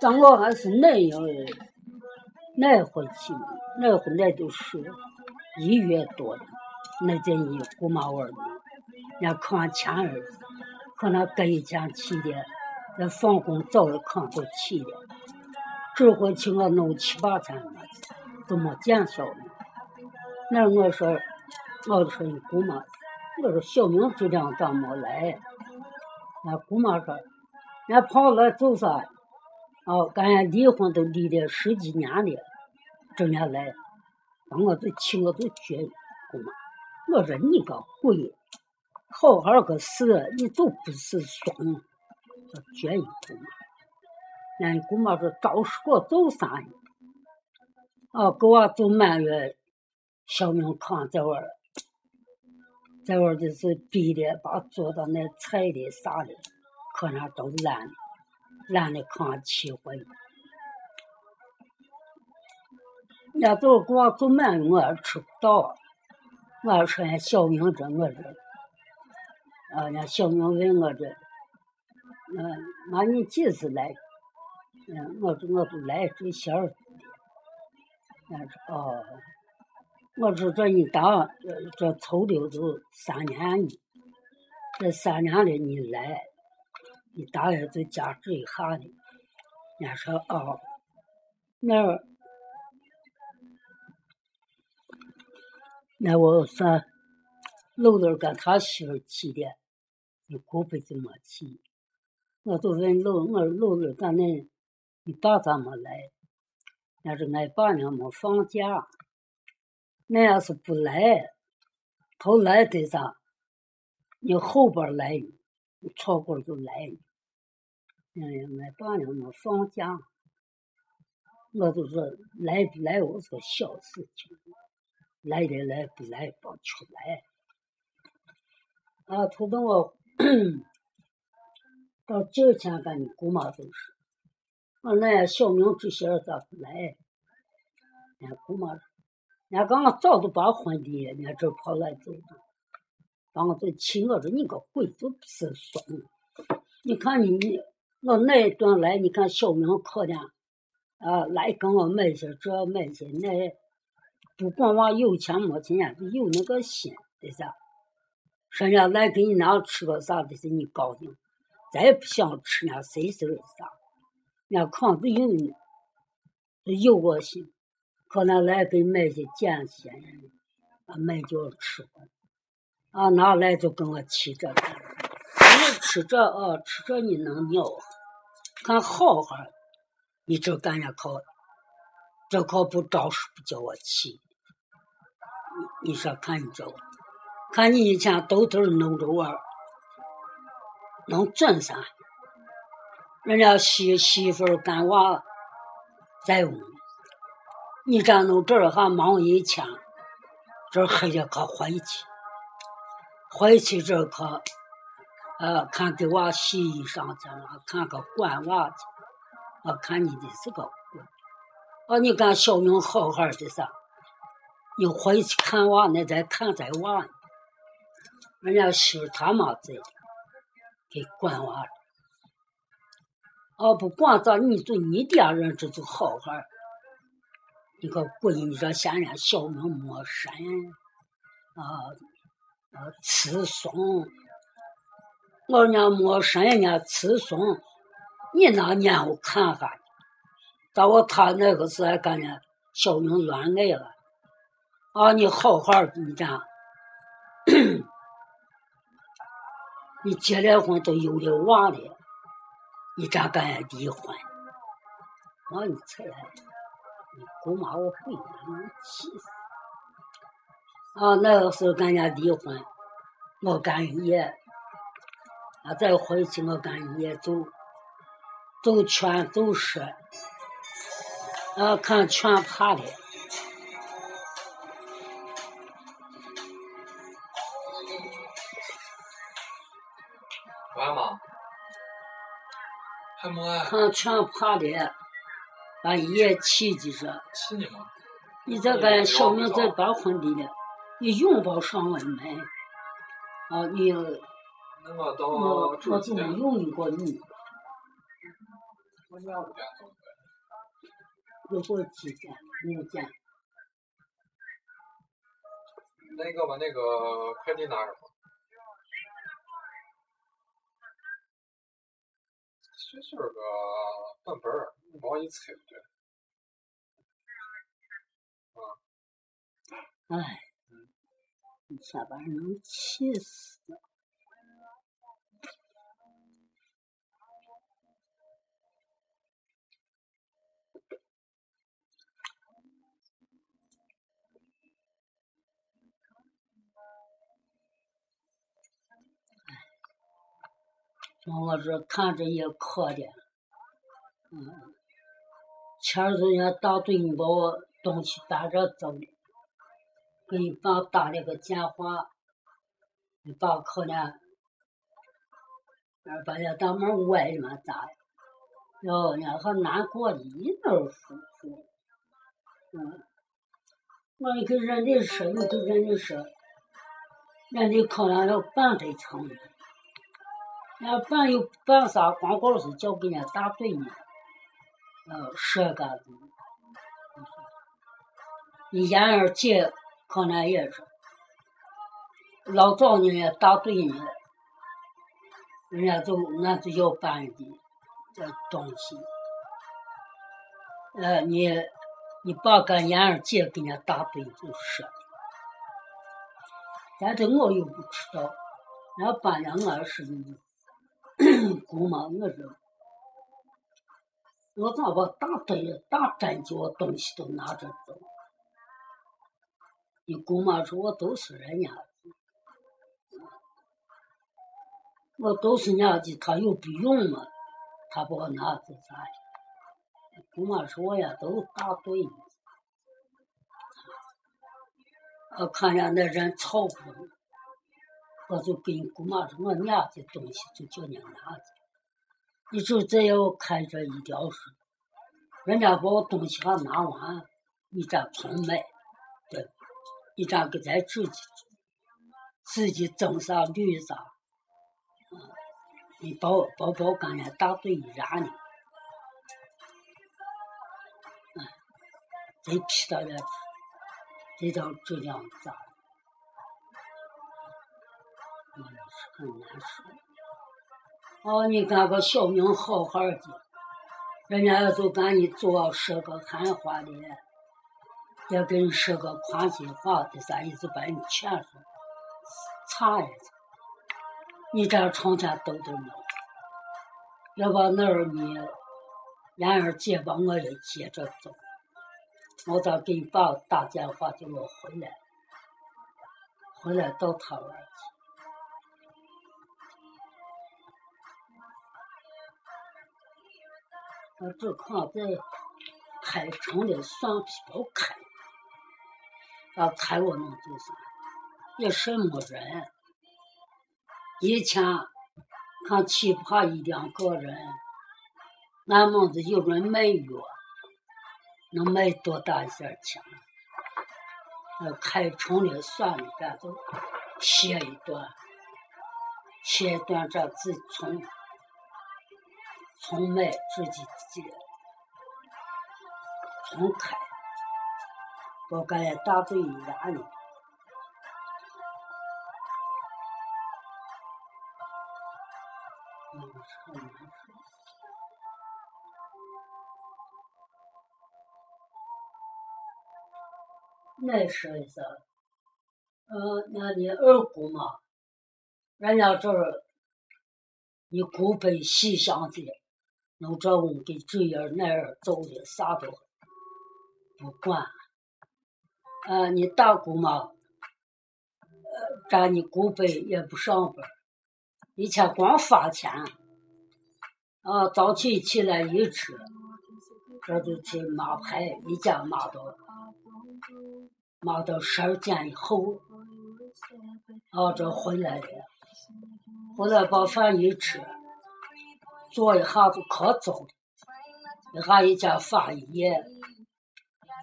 当我还是那样的，那回去，那回那都是一月多的，那阵一姑妈味儿的，人家看前儿，可能隔一天去的，那放工早的看都起的，这回去我弄七八天了，都没见小明。那我说，我说你姑妈，我说小明就这样咋没来？那姑妈说，人家跑来做啥？哦，跟人离婚都离了十几年了，这年来，把我都气我都绝姑妈。我说你个鬼，好好个事你都不是爽，叫绝你姑妈。人姑妈说找事给我做啥呢？哦，给我做满月，小明炕在玩儿，在玩儿就是逼的，把做的那菜的啥的，可能都烂了。懒得看气坏，人家都给我做满，我也吃不到。我说人小明这，我这，啊，人家小明问我这，嗯，妈你几时来？嗯，我说我都来这些儿。人家说哦，我说这一当这这凑的都三年，这三年了你来。你大爷就加这一下呢，人家说哦，那那我说，楼楼跟他媳妇去的，你过辈子没去。我就问楼，我说楼楼干恁，你爸咋没来？人家说俺爸娘没放假。那要是不来，他来得啥？你后边来，你错过了就来。哎呀，俺爸娘没放假，我就说来不来我是个小事情，来的来不来别出来。啊，他等我到今天跟你姑妈都是，我说那小明这些人咋不来？人家姑妈说，人家刚刚早都把婚的，人家这跑来走的，把我这气，我说你个鬼都不是怂，你看你你你。我那一段来，你看小明可怜，啊，来跟我买些这买些那，不管娃有钱没钱，有那个心，对啥？人家来给你那吃个啥的是你高兴，再也不想吃那谁是啥？人家可能有呢，有个心，可能来给买些碱些，啊，买就吃啊，拿来就跟我气这个。吃这啊，吃这你能尿，看好好，你这干啥可，这可不招数不叫我气。你说看你这，看你以前兜兜弄着玩，能挣啥？人家媳媳妇干娃在屋，你这弄这儿还忙一天，这黑的可回去，回去这可。呃，看给娃洗衣裳去了，看个管娃去，我看你的是个鬼。哦，你干小明好好的噻，你回去看娃，那再看咱娃。人家媳妇他妈在，给管娃。哦，不管咋，你就你爹人这就好好。你个鬼，你说现在小明没神，啊，啊，吃松。我家没生人家吃松，你拿年我看哈，到我他那个时候还感觉小明乱来了，啊，你好好的你这样，你结了婚都有了娃了，你咋敢离婚？我你才来，你姑妈我回来，你气死！啊，那个时候跟人家离婚，我干也。啊！再回去我干也走，走全走实，啊，看全爬的。完吗？还没完。看全爬的，把叶起就是。起呢吗？你这个小明在办婚礼了，你用不上我们，啊，你。我我就没用过你，我家五件走的。有过几件？五件。那个把那个快递拿着吧。这是个本本儿，不好意思，对。哎，你下班能气死！我这看着也可怜，嗯，前儿人家大队你把我东西搬着走。给你爸打了个电话，你爸可能，把人大门歪了嘛咋的？哟，人还难过的一点儿舒服。嗯，我一跟人家说，我跟人家说，人家可能要办得成，人家办又办啥？光光是叫给人家大队呢，呃，说个子，你言儿姐。可能也是，老早人家大队呢，人家就俺就要办的这东西，呃，你你把个伢儿借给人家大队就是，但是我又不知道，人家办了俺是姑妈，我说，我咋把大堆大针脚东西都拿着走？你姑妈说我都是人家的，我都是人家的，他又不用嘛，他把我拿走咋的？姑妈说我呀都大队，我看见那人吵不动，我就跟姑妈说我娘的东西就叫你拿去，你就这要开这一条事，人家把我东西还拿完，你再重买，对。你咋给咱自己自己种啥绿啥？嗯你把把把刚才大队燃了，哎，真皮到了，这张质量咋？很难受哦，你看个小明好好的，人家就赶紧做说个喊话的。要跟你说个宽心话，的啥意思？把你劝说差一点，你这成天兜兜呢？要把那儿你伢儿姐把，我也接着走。我咋给你爸打电话叫我回来？回来到他那儿去。我这看在开城的蒜皮包开。要开我弄就是，也是没人。以前看奇葩一两个人，俺们子有人卖药，能卖多大一些钱？那开成了算了，咱就歇一段，歇一段，这自从从卖自己自己重开。我感觉大队压力，嗯，很难受。那说一下，呃，那你二姑嘛，人家就是，你姑辈西乡的，弄这屋给这样那样走的，啥都不管。呃，你大姑妈，呃，咱你姑辈也不上班，一天光发钱，啊，早起起来一吃，这就去码牌，一家码到，码到十二点以后，啊，这回来的，回来把饭一吃，做一下就可早了，一下一家发一夜。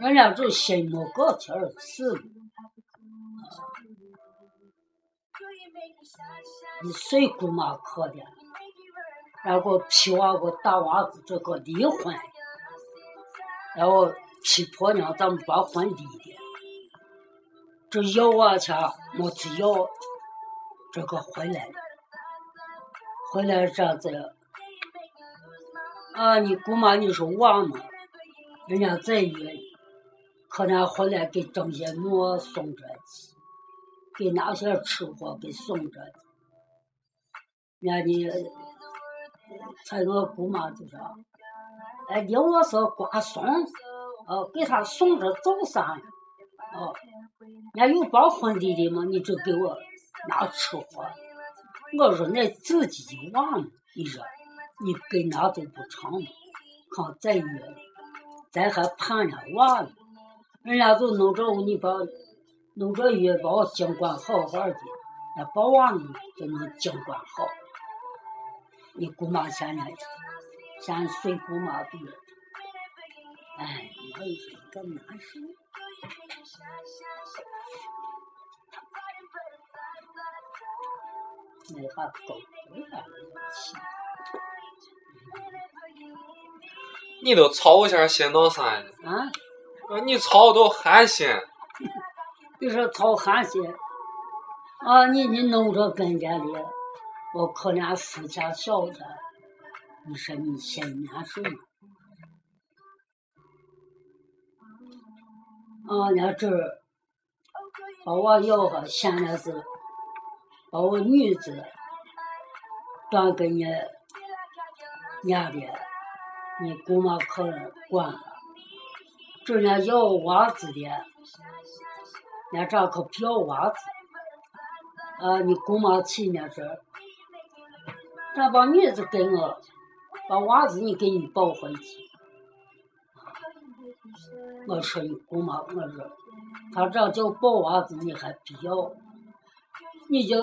人家就心没个天儿是，你睡姑妈可怜，然后批娃个大娃子这个离婚，然后批婆娘咱们把婚离的，这要娃去没去要，这个回来了，回来这样子，啊，你姑妈你说娃嘛，人家再远，可能回来给郑些馍送着去，给拿些吃货给送着去，人家的。才我姑妈就说：“哎，你我是瓜送，哦，给他送着走啥？哦，人家有包婚礼的嘛，你就给我拿吃货。我说那自己就完了，你说你给那都不成嘛？看再约，咱还盼着娃呢。人家就弄着你把弄着月把我尽管好好的，那把娃呢就能尽管好。”你姑妈现在现在随姑妈比，哎，我一说这难受。那还够有点气。你都操一下心闹啥呢？啊？你操都寒心。你说操寒心？啊，你你弄着跟前的。我可怜夫家小子，你说你心难受吗？啊，那这把我要个，现在是把我女子转给你娘的，你姑妈可管了。这人家要娃子的，那这可不要娃子。啊，你姑妈气那是。他把女子给我，把娃子你给你抱回去。我说你姑妈，我说他这叫抱娃子，你还必要？你就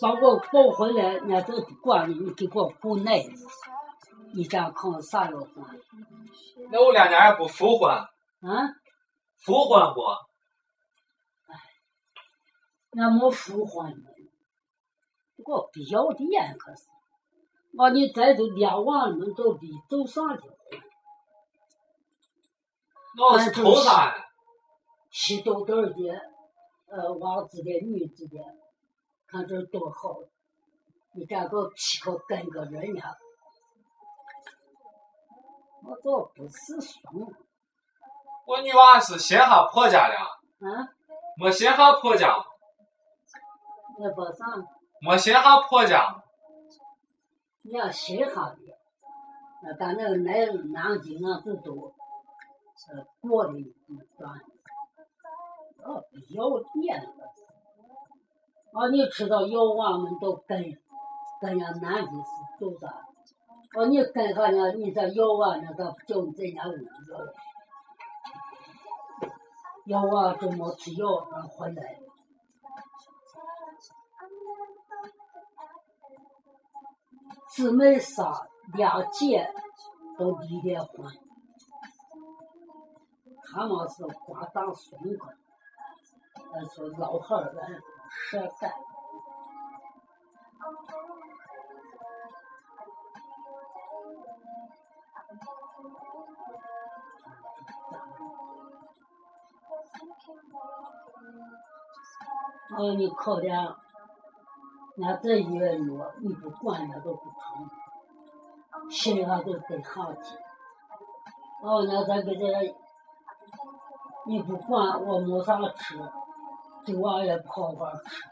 把我抱回来，人家都不管你，你给我顾奶子，你这样看啥要管？那我两年也不复婚。啊？复婚不？哎，俺没复婚呢，我不要的呀，可是。啊！你再都俩娃儿们都离走啥去？那是偷啥呀？稀豆豆的，呃，王子的、女子的，看这多好！你这个皮可跟个人家，我倒不是怂。我女娃是新下婆家的。啊？没新下婆家。那不啥？没新下婆家。你要新下的，那咱那来南南京啊，这都是过的段子？哦，要点了。哦，你知道要娃们都跟跟人家南京是走啥？哦，你跟上呢，你这要娃那个叫你在家屋要，要娃就没去要，回来。姊妹仨两姐都离了婚，他们是瓜大孙子，呃，说老汉儿人舍饭。哦，你考点。那这一个月你不管那都不成，心里还都得好气。哦，那再给这，你不管我没啥吃，这娃也不好好吃，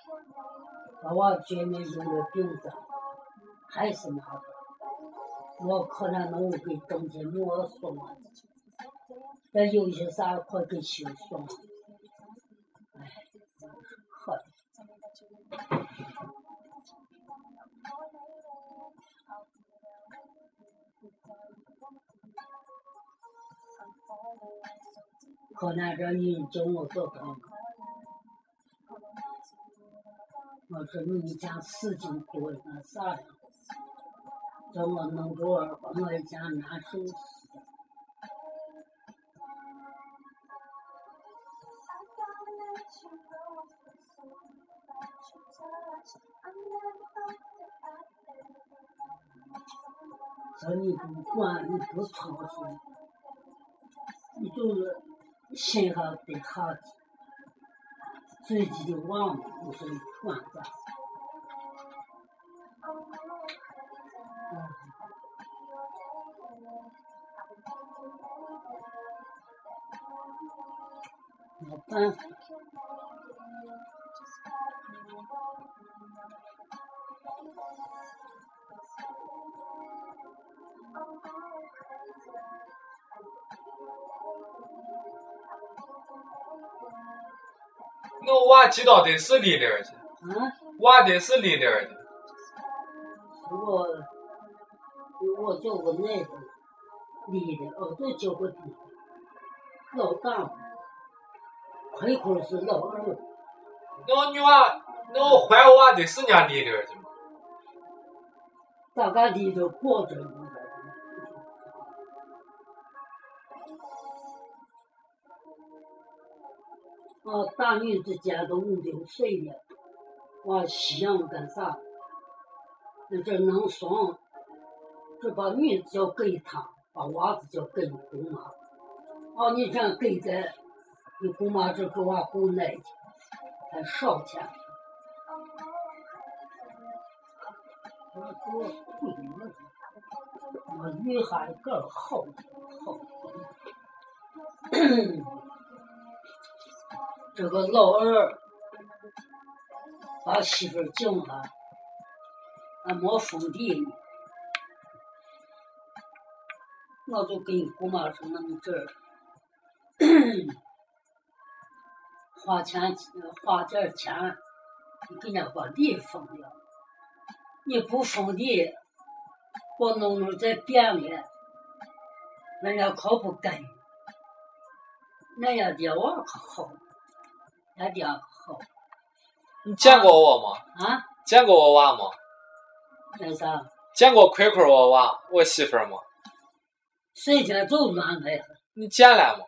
把娃绝命有了病子，还是麻烦。我可能能给中间没送了，再有些啥快给修送。可能这你叫我做干我说你家事情多，那啥呀？叫我弄着我我家难受死。说你不管，你不操心，你就是心还得好自己的网嘛，不是管着。嗯。没办法。我娃知道的是离那儿去，啊？娃的是离那儿的。我我叫我奶子，离的，哦，都叫个弟，老大，亏亏是老二，那女娃，那我怀娃得是人家离那儿的吗？大家离着过着呢。啊，大女之间都五六岁了，哇，吸养干啥？那这能生，这把女子要给他，把娃子叫给姑妈。哦，你这样给在，你姑妈这给娃姑奶去，还少钱。我我贵了，我女孩个好好。这个老二把媳妇儿叫来，俺没封地呢，我就跟姑妈说：“那么这儿 花钱花点钱，你给人家把地封了。你不封地，我弄弄再变了，人家可不干。那样的娃可好。”俺爹好。你见过我吗？啊？见过我娃吗？那啥？见过奎奎我娃，我媳妇儿吗？谁家就乱来了？你见了吗？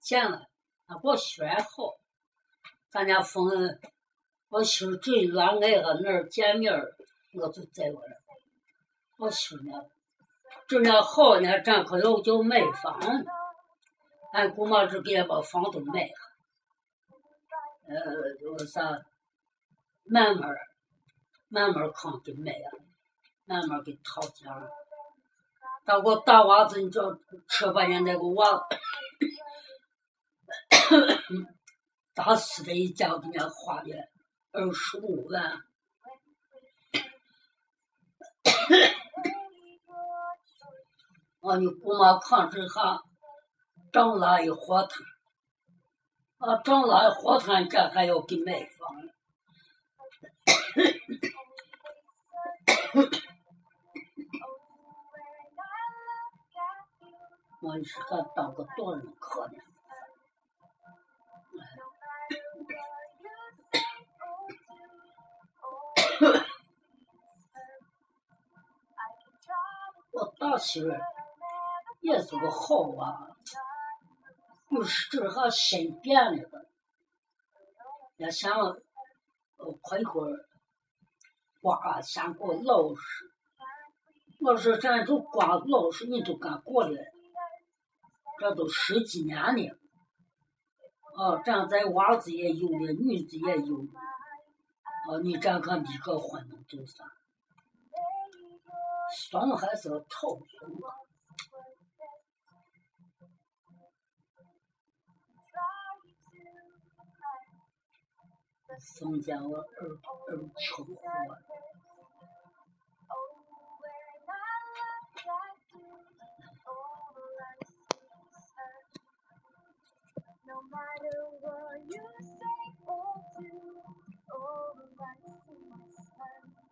见了，俺我媳妇好，咱家封，我媳妇最乱来了，那儿见面儿，我就在我这儿。我媳妇呢，这样好呢，咱可要就买房，俺姑妈就给俺把房都买了。呃，就是啥，慢慢，慢慢儿扛给买呀，慢慢给掏钱。到我大娃子，你知道，车把人那个娃，打死的一家给人家花了二十五万。啊，你姑妈扛这下，长了一火炭。啊，长了火炭，这还要给买房。我是还当个多人客呢。我大媳妇也是个好娃。就是这哈身变了个，要想呃快活儿，刮想过老实，我说咱都刮老实，你都敢过来，这都十几年了，哦，咱在娃子也有了，女子也有，哦，你这个离个婚能做啥？双还是要套 the 二二丑奏我